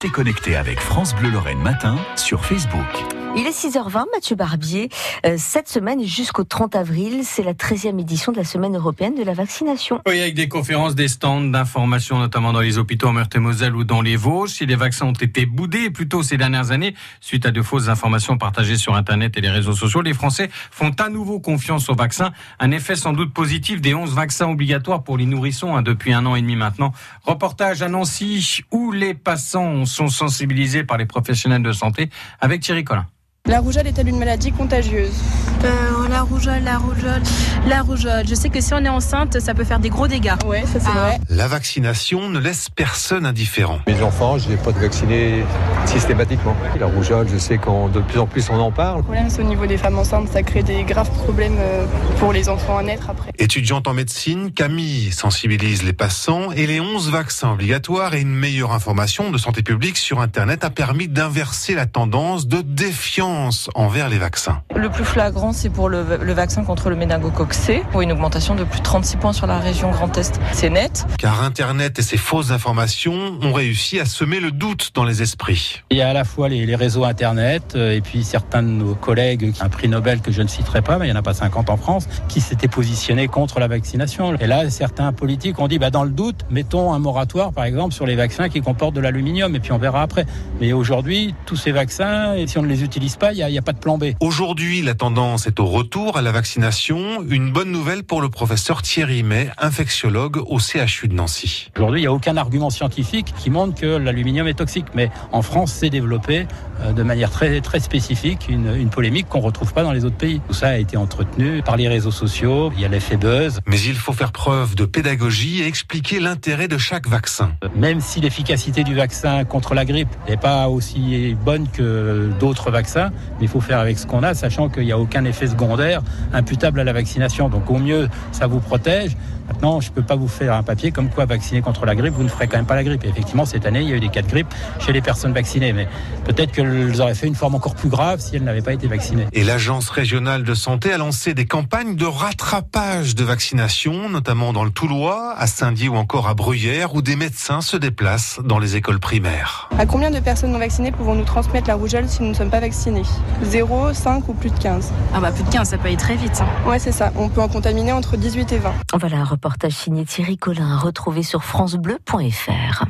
T'es connecté avec France Bleu Lorraine Matin sur Facebook. Il est 6h20, Mathieu Barbier. Euh, cette semaine jusqu'au 30 avril, c'est la 13e édition de la semaine européenne de la vaccination. Oui, avec des conférences, des stands d'information, notamment dans les hôpitaux en Meurthe-et-Moselle ou dans les Vosges. Si les vaccins ont été boudés plus tôt ces dernières années, suite à de fausses informations partagées sur Internet et les réseaux sociaux, les Français font à nouveau confiance aux vaccins. Un effet sans doute positif des 11 vaccins obligatoires pour les nourrissons hein, depuis un an et demi maintenant. Reportage à Nancy où les passants sont sensibilisés par les professionnels de santé avec Thierry Collin. La rougeole est-elle une maladie contagieuse? Euh, La rougeole, la rougeole, la rougeole. Je sais que si on est enceinte, ça peut faire des gros dégâts. Oui, ça c'est vrai. La vaccination ne laisse personne indifférent. Mes enfants, je les pas de vacciner systématiquement. La rougeole, je sais qu'on de plus en plus on en parle. Le problème, c'est au niveau des femmes enceintes, ça crée des graves problèmes euh, pour les enfants à naître après. Étudiante en médecine, Camille sensibilise les passants et les 11 vaccins obligatoires et une meilleure information de santé publique sur Internet a permis d'inverser la tendance de défiance envers les vaccins. Le plus flagrant, c'est pour le, vaccin contre le méningocoque C, où une augmentation de plus de 36 points sur la région Grand Est. C'est net. Car Internet et ses fausses informations ont réussi à semer le doute dans les esprits. Il y a à la fois les, réseaux Internet euh, et puis certains de nos collègues, un prix Nobel que je ne citerai pas, mais il n'y en a pas 50 en France, qui s'étaient positionnés contre la vaccination. Et là, certains politiques ont dit, bah, dans le doute, mettons un moratoire, par exemple, sur les vaccins qui comportent de l'aluminium, et puis on verra après. Mais aujourd'hui, tous ces vaccins, et si on ne les utilise pas, il n'y a, pas de plan B. Aujourd'hui, la tendance est au retour à la vaccination. Une bonne nouvelle pour le professeur Thierry May, infectiologue au CHU de Nancy. Aujourd'hui, il n'y a aucun argument scientifique qui montre que l'aluminium est toxique. Mais en France, c'est développé euh, de manière très, très spécifique une, une polémique qu'on ne retrouve pas dans les autres pays. Tout ça a été entretenu par les réseaux sociaux, il y a l'effet buzz. Mais il faut faire preuve de pédagogie et expliquer l'intérêt de chaque vaccin. Même si l'efficacité du vaccin contre la grippe n'est pas aussi bonne que d'autres vaccins, mais il faut faire avec ce qu'on a, sachant qu'il n'y a aucun effet secondaire imputable à la vaccination. Donc au mieux, ça vous protège. Maintenant, je ne peux pas vous faire un papier comme quoi vacciner contre la grippe, vous ne ferez quand même pas la grippe. Et effectivement, cette année, il y a eu des cas de grippe chez les personnes vaccinées. Mais peut-être qu'elles auraient fait une forme encore plus grave si elles n'avaient pas été vaccinées. Et l'Agence régionale de santé a lancé des campagnes de rattrapage de vaccination, notamment dans le Toulois, à Saint-Dié ou encore à Bruyères, où des médecins se déplacent dans les écoles primaires. À combien de personnes non vaccinées pouvons-nous transmettre la rougeole si nous ne sommes pas vaccinés? 0, 5 ou plus de 15 ah bah plus de 15, ça peut très vite. Hein. Ouais, c'est ça. On peut en contaminer entre 18 et 20. Voilà un reportage signé Thierry Collin, retrouvé sur francebleu.fr.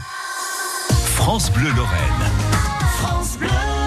France Bleu Lorraine. France Bleu.